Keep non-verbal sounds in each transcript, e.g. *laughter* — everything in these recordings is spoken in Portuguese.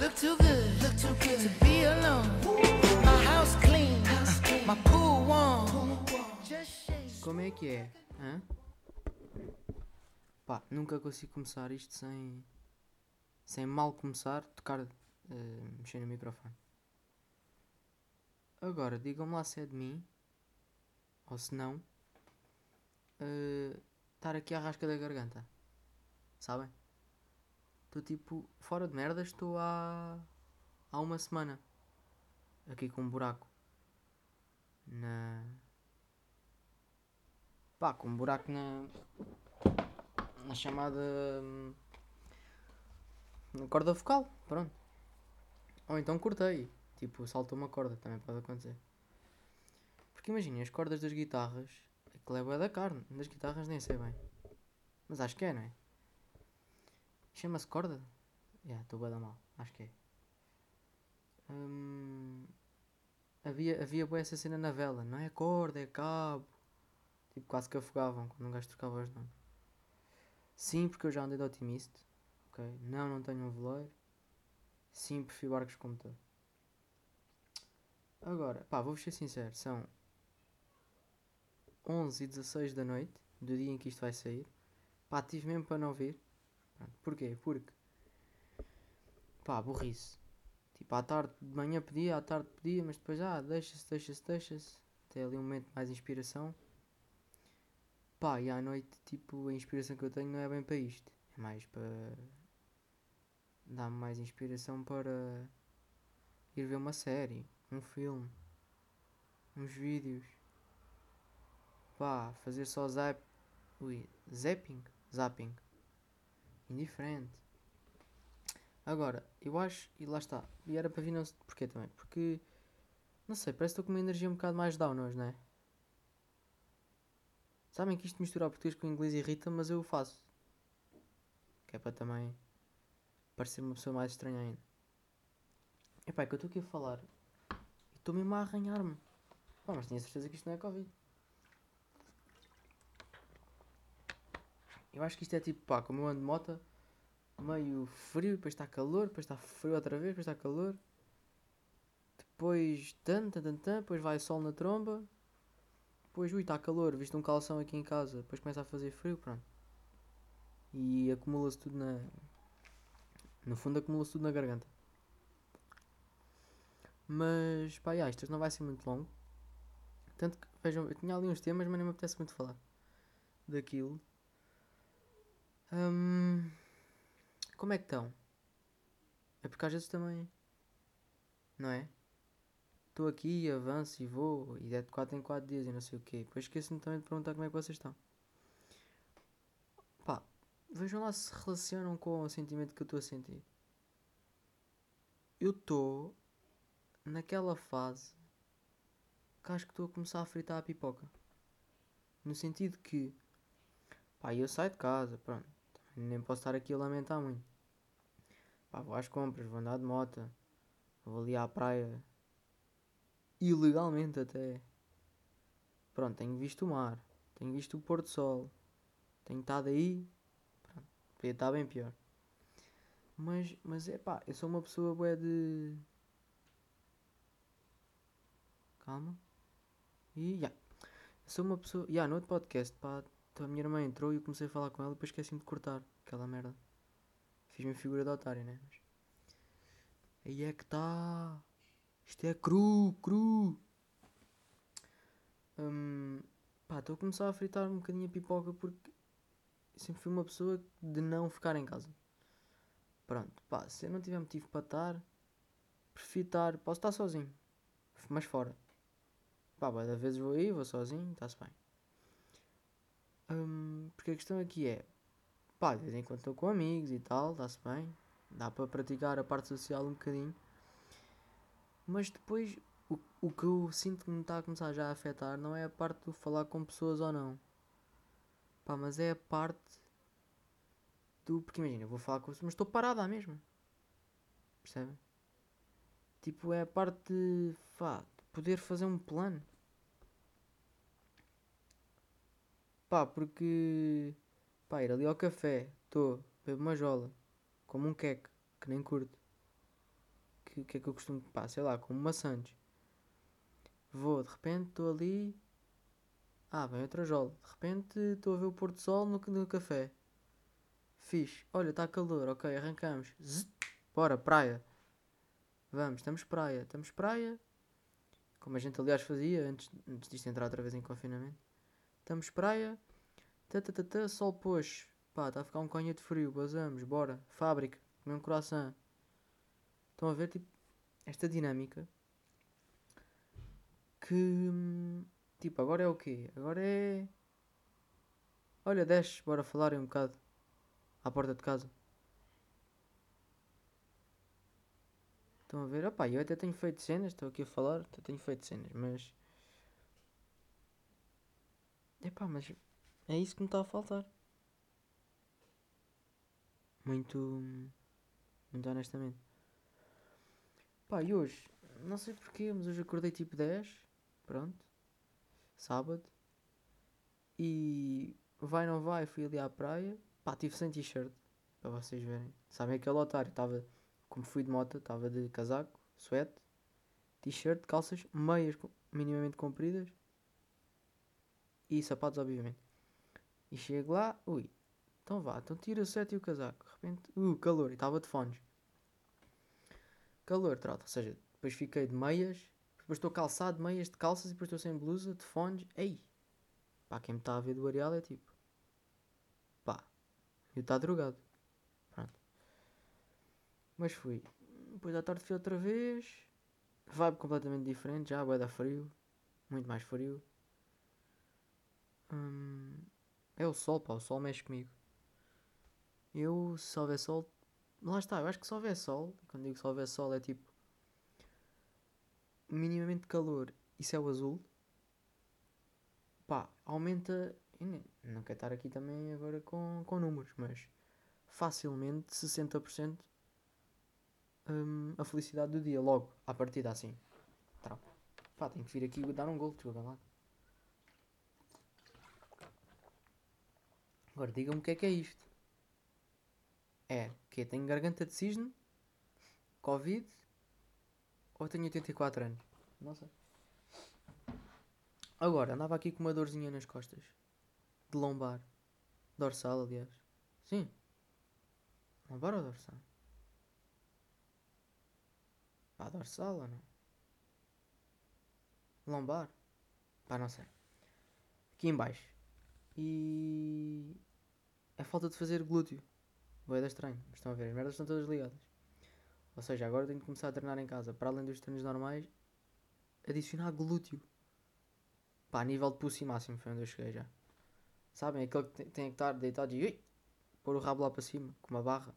Look too good, look too good to be alone. My house clean, my pool warm. Como é que é? Hã? Pá, nunca consigo começar isto sem. sem mal começar, tocar. eh, mexer no microfone. Agora, digam-me lá se é de mim. Ou se não. eh, estar aqui à rasca da garganta. Sabem? Estou tipo. fora de merda, estou há. há uma semana. Aqui com um buraco. Na. Pá, com um buraco na. na chamada. hum, na corda vocal, pronto. Ou então cortei, tipo, saltou uma corda, também pode acontecer. Porque imaginem, as cordas das guitarras, aquilo é da carne, das guitarras nem sei bem. Mas acho que é, não é? Chama-se corda? Já, estou da mal, acho que é. Hum, havia, havia bué essa cena na vela, não é corda, é cabo. Tipo, quase que afogavam quando um gajo trocava os nomes. Sim, porque eu já andei de otimista. Ok. Não, não tenho um veleiro. Sim, prefiro barcos como motor. Agora, pá, vou-vos ser sincero. São 11 e 16 da noite, do dia em que isto vai sair. Pá, tive mesmo para não vir. Porquê? Porque, pá, burrice. Tipo, à tarde, de manhã pedia, à tarde pedia, mas depois, ah, deixa-se, deixa-se, deixa-se. Até ali um momento mais inspiração. Pá, e à noite, tipo, a inspiração que eu tenho não é bem para isto. É mais para dar-me mais inspiração para ir ver uma série, um filme, uns vídeos. Pá, fazer só zap. Ui, zapping? Zapping. Indiferente. Agora, eu acho, e lá está, e era para vir não sei porquê também, porque, não sei, parece que estou com uma energia um bocado mais down hoje, não é? Sabem que isto misturar português com inglês irrita, mas eu o faço. Que é para também parecer uma pessoa mais estranha ainda. Epá, é que eu estou aqui a falar e estou mesmo a arranhar-me. Pá, mas tinha certeza que isto não é Covid. Eu acho que isto é tipo, pá, como eu ando de moto, meio frio, depois está calor, depois está frio outra vez, depois está calor. Depois tan, tan, tan, tan, depois vai sol na tromba. Depois, ui, está calor, visto um calção aqui em casa, depois começa a fazer frio, pronto. E acumula-se tudo na. No fundo, acumula-se tudo na garganta. Mas, pá, já, isto não vai ser muito longo. Tanto que, vejam, eu tinha ali uns temas, mas nem me apetece muito falar daquilo. Hum, como é que estão? É porque às vezes também. Não é? Estou aqui, avanço e vou, e é de 4 em 4 dias e não sei o quê. Depois esqueço-me também de perguntar como é que vocês estão. Pá, vejam lá se relacionam com o sentimento que eu estou a sentir. Eu estou naquela fase que acho que estou a começar a fritar a pipoca. No sentido que, pá, eu saio de casa, pronto. Nem posso estar aqui a lamentar muito. Pá, vou às compras, vou andar de moto, vou ali à praia ilegalmente até. Pronto, tenho visto o mar, tenho visto o pôr do sol, tenho estado aí, pronto, podia estar bem pior. Mas, mas é pá, eu sou uma pessoa bué de. Calma. E já. Eu sou uma pessoa. Já, no outro podcast, pá, a minha irmã entrou e eu comecei a falar com ela e depois esqueci-me de cortar aquela merda. Fiz-me figura de otário, né? Mas... Aí é que tá. Isto é cru, cru. Hum, pá, estou a começar a fritar um bocadinho a pipoca porque sempre fui uma pessoa de não ficar em casa. Pronto, pá, se eu não tiver motivo para estar, prefiro estar, posso estar sozinho, mas fora. Pá, da vezes vou aí, vou sozinho, está-se bem. Hum, porque a questão aqui é, pá, de vez em quando estou com amigos e tal, está-se bem. Dá para praticar a parte social um bocadinho. Mas depois, o, o que eu sinto que me está a começar já a afetar não é a parte do falar com pessoas ou não. Pá, mas é a parte do. Porque imagina, eu vou falar com pessoas, mas estou parada à mesma. Percebem? Tipo, é a parte de. Pá, de poder fazer um plano. Pá, porque. Pá, ir ali ao café, estou, bebo uma jola, como um queque, que nem curto. que, que é que eu costumo, pá, sei lá, como maçãs. Vou, de repente estou ali. Ah, vem outra jola. De repente estou a ver o pôr do sol no, no café. Fixe. Olha, está calor. Ok, arrancamos. Zzz, bora, praia. Vamos, estamos praia. Estamos praia. Como a gente aliás fazia antes, antes disto entrar outra vez em confinamento. Estamos praia. Tã, sol pôs. Pá, está a ficar um conha de frio. Basamos, bora. Fábrica. Comer um croissant. Estão a ver, tipo, esta dinâmica. Que. hum, Tipo, agora é o quê? Agora é. Olha, desce, bora falar um bocado. À porta de casa. Estão a ver? Opá, eu até tenho feito cenas, estou aqui a falar, até tenho feito cenas, mas. Epá, mas é isso que me está a faltar. Muito. Muito honestamente. Pá, e hoje? Não sei porquê, mas hoje acordei tipo 10. Pronto. Sábado. E. Vai não vai, fui ali à praia. Pá, estive sem t-shirt. Para vocês verem. Sabem aquele otário? Estava. Como fui de moto, estava de casaco, suéte, t-shirt, calças, meias minimamente compridas. E sapatos, obviamente. E chego lá, ui, então vá, então tira o suéte e o casaco. De repente, uh, calor, e estava de fones. Calor, trata, ou seja, depois fiquei de meias, depois estou calçado de meias, de calças e depois estou sem blusa, de fones. Ei, pá, quem me está a ver do areal é tipo, pá, eu está drogado. Pronto. Mas fui. Depois à tarde fui outra vez. Vibe completamente diferente, já, vai dar frio. Muito mais frio. Hum, é o sol, pá, o sol mexe comigo. Eu, se houver sol, lá está, eu acho que se houver sol, quando digo se houver sol é tipo minimamente calor e céu azul, pá, aumenta. Não quero estar aqui também agora com, com números, mas facilmente 60% hum, a felicidade do dia, logo, à partida assim. Tá. Pá, tenho que vir aqui dar um gol, desculpa lá. Agora diga-me o que é que é isto. É que tenho garganta de cisne, Covid ou tenho 84 anos? Não sei. Agora, andava aqui com uma dorzinha nas costas. De lombar. Dorsal, aliás. Sim. Lombar ou dorsal? Pá, dorsal ou não? Lombar? Pá, não sei. Aqui em baixo. E... É falta de fazer glúteo. Boeda estranho. Mas estão a ver, as merdas estão todas ligadas. Ou seja, agora tenho que começar a treinar em casa. Para além dos treinos normais, adicionar glúteo. Pá, a nível de pulso máximo foi onde eu cheguei já. Sabem? Aquele que tem, tem que estar deitado e... Ui, pôr o rabo lá para cima, com uma barra.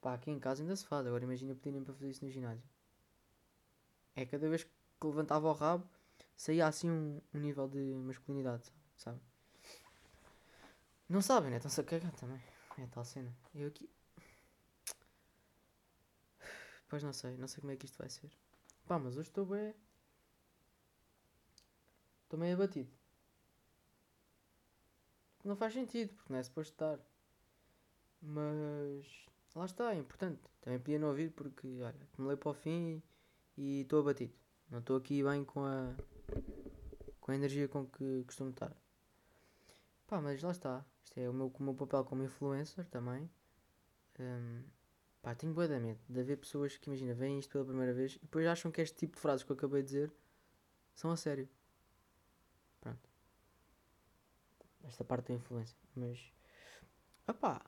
Pá, aqui em casa ainda se faz. Agora imagina pedirem para fazer isso no ginásio. É cada vez que levantava o rabo, saía assim um, um nível de masculinidade, sabe? Não sabem, né? Estão-se a cagar também. É tal cena. Eu aqui. Pois não sei, não sei como é que isto vai ser. Pá, mas hoje estou bem. Estou meio abatido. Não faz sentido, porque não é suposto estar. Mas lá está, é importante. Também podia não ouvir porque, olha, acumulei para o fim e estou abatido. Não estou aqui bem com a com a energia com que costumo estar. Pá, mas lá está. Isto é o meu, o meu papel como influencer também. Hum, pá, tenho bué de medo de haver pessoas que, imagina, veem isto pela primeira vez e depois acham que este tipo de frases que eu acabei de dizer são a sério. Pronto. Esta parte da influência. Mas, opá,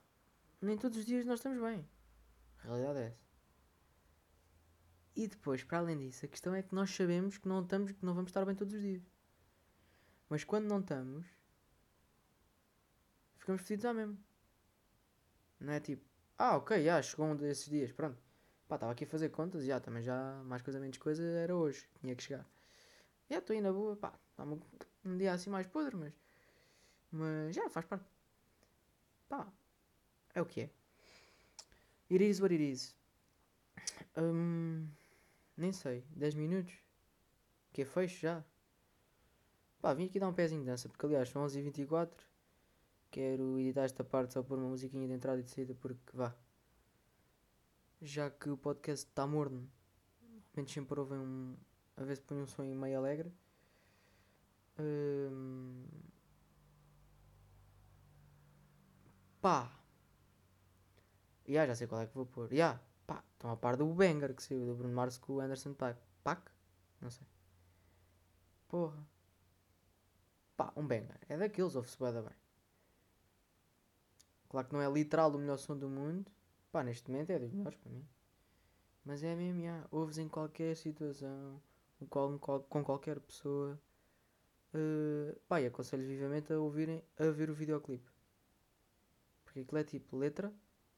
nem todos os dias nós estamos bem. A realidade é essa. E depois, para além disso, a questão é que nós sabemos que não estamos, que não vamos estar bem todos os dias. Mas quando não estamos, ficamos fedidos à mesmo. Não é tipo, ah, ok, já, chegou um desses dias, pronto. Pá, estava aqui a fazer contas, já, também já, mais coisa, menos coisa, era hoje, tinha que chegar. Já, estou aí na boa, pá, está um, um dia assim mais podre, mas, mas já, faz parte. Pá, é o que é. It is what it is. Hum, nem sei, 10 minutos? Que é fecho já? Pá, vim aqui dar um pezinho de dança, porque aliás são 11h24. Quero editar esta parte só pôr uma musiquinha de entrada e de saída, porque vá. já que o podcast está morno. Normalmente sempre ouvem um. A ver se põe um som meio alegre. Hum, Pá. Ya, já sei qual é que vou pôr. Ya, pá. Estão a par do Banger que saiu do Bruno Mars com o Anderson Paak. Paak? Não sei. Porra. Pá, um banger. É daqueles, ouve-se bem. Claro que não é literal o melhor som do mundo. Pá, neste momento é dos melhores para mim. Mas é já. Ouves em qualquer situação. Com, com qualquer pessoa. Uh, pá, e aconselho vivamente a ouvirem, a ver o videoclipe. Porque aquilo é tipo letra,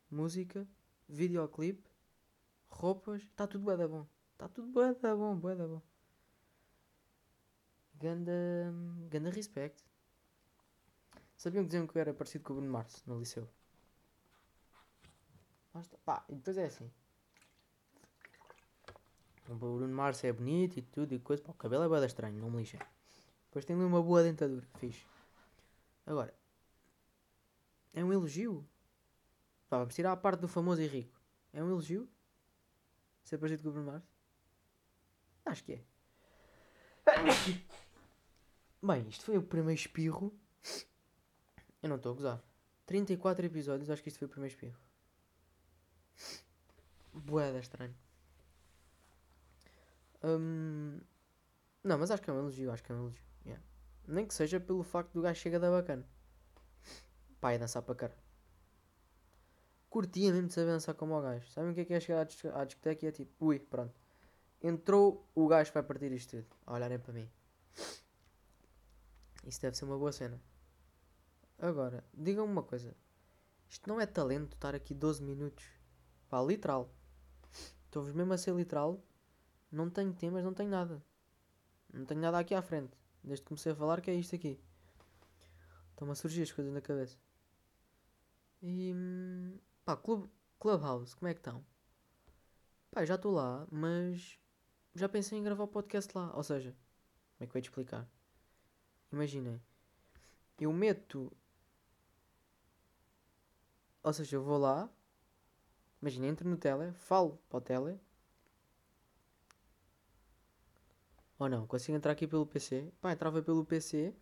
música, videoclipe, roupas. Está tudo bué da bom. Está tudo bué da bom, bué da bom. Ganda, ganda respect. Sabiam que diziam que eu era parecido com o Bruno Mars no liceu? Está. Pá, e depois é assim. O Bruno Mars é bonito e tudo e coisa. Pá, o cabelo é bué estranho, não me lixem. Depois tem ali uma boa dentadura, fixe. Agora, é um elogio? Pá, vamos tirar a parte do famoso e rico. É um elogio? Ser parecido com o Bruno Mars? Acho que é. *coughs* Bem, isto foi o primeiro espirro. Eu não estou a gozar. 34 episódios, acho que isto foi o primeiro espirro. Boeda estranho. Hum, Não, mas acho que é um elogio, acho que é um elogio. yeah. Nem que seja pelo facto do gajo chega da bacana. Pá, é dançar para cara. Curtia mesmo de saber dançar como o gajo. Sabem o que é que é chegar à disco- à discoteca e é tipo, ui, pronto. Entrou, o gajo vai partir isto tudo. A olharem para mim. Isso deve ser uma boa cena. Agora, digam-me uma coisa. Isto não é talento estar aqui 12 minutos. Pá, literal. Estou-vos mesmo a ser literal. Não tenho temas, não tenho nada. Não tenho nada aqui à frente. Desde que comecei a falar que é isto aqui. Estão-me a surgir as coisas na cabeça. E. Pá, Club, Clubhouse, como é que estão? Pá, já estou lá, mas. Já pensei em gravar o podcast lá. Ou seja, como é que eu te explicar? Imaginem. Eu meto. Ou seja, eu vou lá. Imagina, entro no tele, falo para o tele. Ou não, consigo entrar aqui pelo PC. Pá, entrava pelo PC,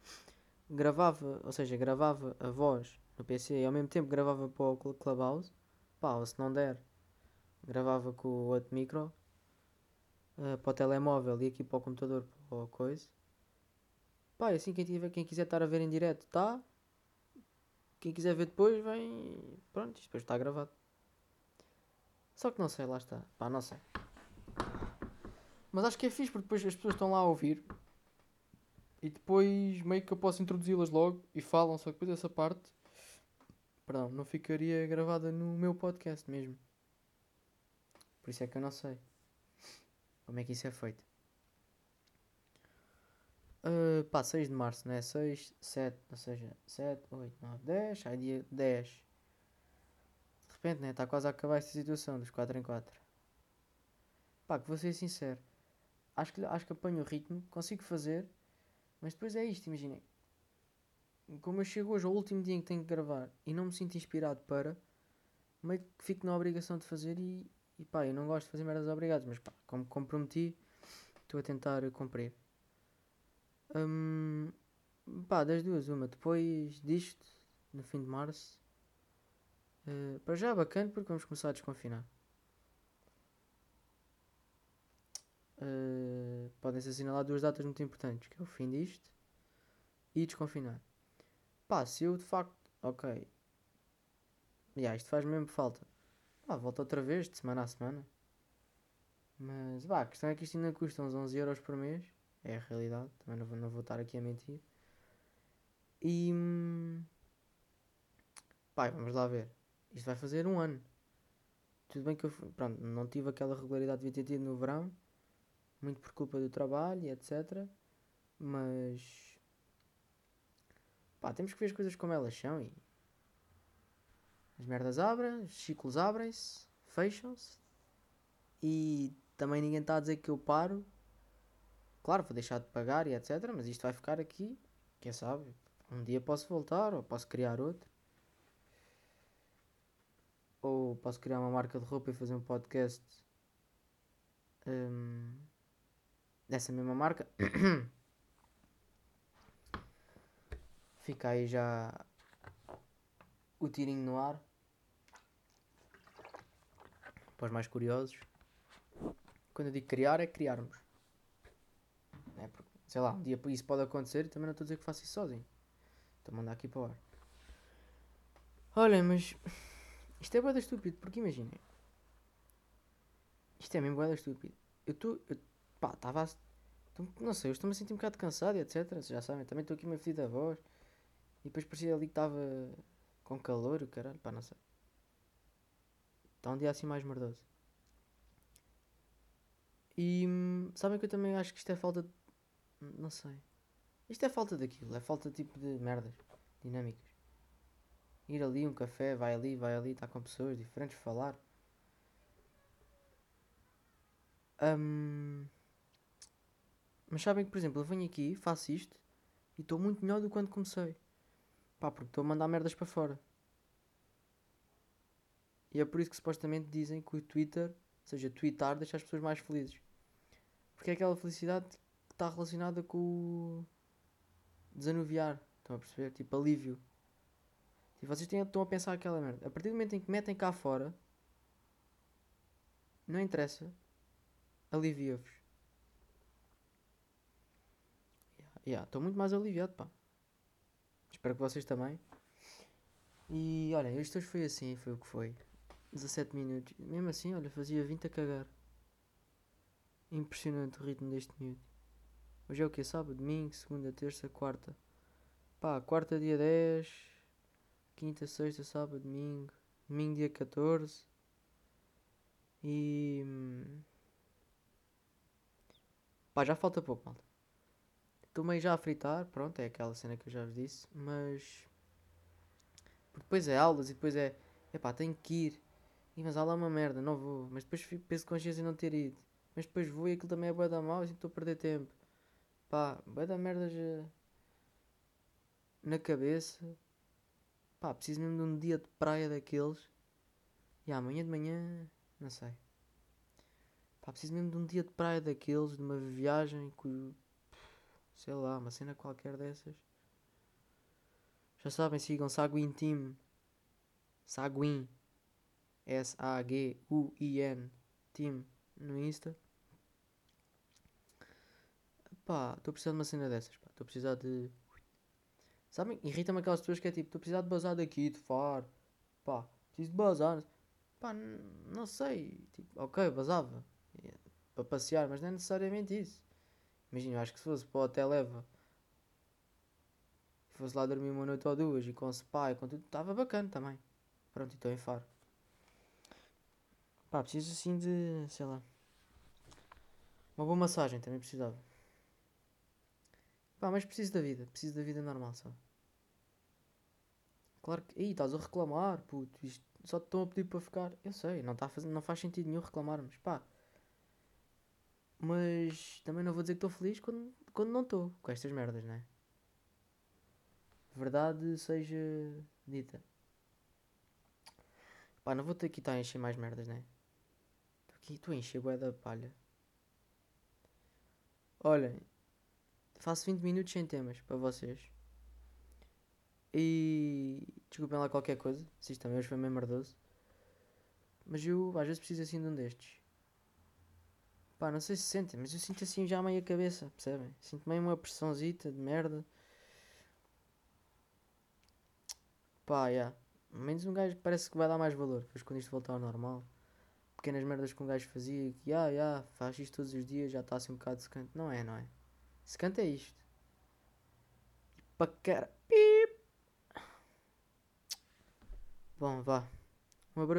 gravava, ou seja, gravava a voz no PC e ao mesmo tempo gravava para o Cl- Clubhouse. Pá, ou se não der, gravava com o outro micro eh, para o telemóvel e aqui para o computador para o coisa. Pá, e assim quem, tiver, quem quiser estar a ver em direto está. Quem quiser ver depois vem. Pronto, depois está gravado. Só que não sei, lá está. Pá, não sei. Mas acho que é fixe porque depois as pessoas estão lá a ouvir e depois meio que eu posso introduzi-las logo e falam, só que depois essa parte perdão, não ficaria gravada no meu podcast mesmo. Por isso é que eu não sei como é que isso é feito. Uh, pá, 6 de março, né? 6, 7, ou seja, 7, 8, 9, 10, aí dia 10. De repente, né? Está quase a acabar esta situação dos 4 em 4. Pá, que vou ser sincero. Acho que, acho que apanho o ritmo, consigo fazer, mas depois é isto, imaginem. Como eu chego hoje ao último dia em que tenho que gravar e não me sinto inspirado para, meio que fico na obrigação de fazer e, e pá, eu não gosto de fazer merdas obrigadas, mas pá, como comprometi, estou a tentar cumprir. Hum, pá, das duas, uma, depois disto, no fim de março, eh, para já é bacana porque vamos começar a desconfinar. Uh, podem-se assinalar duas datas muito importantes, que é o fim disto e desconfinar. Pá, se eu de facto, ok, yeah, isto faz mesmo falta, pá, volta outra vez, de semana a semana. Mas, pá, a questão é que isto ainda custa uns 11 euros por mês, é a realidade, também não vou, não vou estar aqui a mentir. E, pá, vamos lá ver, isto vai fazer um ano. Tudo bem que eu, pronto, não tive aquela regularidade que devia ter tido no verão, muito por culpa do trabalho e etc. Mas pá, temos que ver as coisas como elas são e as merdas abrem, os ciclos abrem-se, fecham-se e também ninguém está a dizer que eu paro. Claro, vou deixar de pagar e etc. Mas isto vai ficar aqui, quem sabe? Um dia posso voltar ou posso criar outro. Ou posso criar uma marca de roupa e fazer um podcast hum, dessa mesma marca. *coughs* Fica aí já o tirinho no ar. Para os mais curiosos. Quando eu digo criar, é criarmos. É porque, sei lá, um dia isso pode acontecer e também não estou a dizer que faço isso sozinho. Estou a mandar aqui para o ar. Olha, mas isto é boeda estúpido, porque imaginem. Isto é mesmo boeda estúpido. Eu estou. Pá, estava a. Não sei, eu estou-me a sentir um bocado cansado e etc. Vocês já sabem, também estou aqui meio fedido da voz. E depois parecia ali que estava com calor, o caralho, pá, não sei. Está um dia assim mais merdoso. E sabem que eu também acho que isto é falta de. Não sei. Isto é falta daquilo, é falta tipo de merdas dinâmicas. Ir ali, um café, vai ali, vai ali, está com pessoas diferentes, falar. Hum, Mas sabem que, por exemplo, eu venho aqui, faço isto e estou muito melhor do que quando comecei. Pá, porque estou a mandar merdas para fora. E é por isso que supostamente dizem que o Twitter, ou seja, twittar, deixa as pessoas mais felizes. Porque é aquela felicidade que está relacionada com o desanuviar. Estão a perceber? Tipo, alívio. Tipo, vocês têm- estão a pensar aquela merda. A partir do momento em que metem cá fora, não interessa, alivia-vos. Yeah, yeah, Estou muito mais aliviado, pá. Espero que vocês também. E olha, isto hoje foi assim, foi o que foi. 17 minutos. Mesmo assim, olha, fazia 20 a cagar. Impressionante o ritmo deste miúdo. Hoje é o que? Sábado, domingo, segunda, terça, quarta. Pá, quarta dia 10. Quinta, sexta, sábado, domingo. Domingo dia 14. E. hum, Pá, já falta pouco, malta. Estou meio já a fritar, pronto, é aquela cena que eu já vos disse, mas. Porque depois é aulas e depois é. Epá, tenho que ir. Ih, mas aula é uma merda, não vou. Mas depois fico peso de consciência em não ter ido. Mas depois vou e aquilo também é bué da mal e estou a perder tempo. Pá, bué da merda já. Na cabeça. Pá, preciso mesmo de um dia de praia daqueles. E amanhã de manhã. Não sei. Pá, preciso mesmo de um dia de praia daqueles, de uma viagem. Sei lá, uma cena qualquer dessas. Já sabem, sigam Saguin Team. Saguin. S-A-G-U-I-N. Team. No Insta. Pá, estou a precisar de uma cena dessas. Estou a precisar de. Sabem? Irrita-me aquelas pessoas que é tipo: estou a precisar de bazar daqui, de far. Pá, preciso de bazar. Pá, não sei. Tipo, ok, bazava. Yeah, Para passear, mas não é necessariamente isso. Imagina, eu acho que se fosse para o hotel leva e fosse lá dormir uma noite ou duas e com spa e com tudo, estava bacana também. Pronto, e estou em faro. Pá, preciso assim de, sei lá. Uma boa massagem também precisava. Pá, mas preciso da vida, preciso da vida normal só. Claro que. Ih, estás a reclamar, puto, isto só te estão a pedir para ficar. Eu sei, não, tá não faz sentido nenhum reclamarmos, pá. Mas também não vou dizer que estou feliz quando, quando não estou com estas merdas, né? Verdade seja dita. Pá, não vou ter que estar a encher mais merdas, né? Estou aqui, estou a encher bué da palha. Olhem, faço 20 minutos sem temas para vocês. E desculpem lá qualquer coisa, se isto também hoje foi meio merdoso. Mas eu às vezes preciso assim de um destes. Pá, não sei se sentem, mas eu sinto assim já meio a cabeça, percebem? Sinto meio uma pressãozita de merda. Pá, já. Menos um gajo parece que vai dar mais valor, depois quando isto voltar ao normal. Pequenas merdas que um gajo fazia, que já, já, faz isto todos os dias, já está assim um bocado secante. Não é, não é? Secante é isto. Para cara. Pip. Bom, vá. On va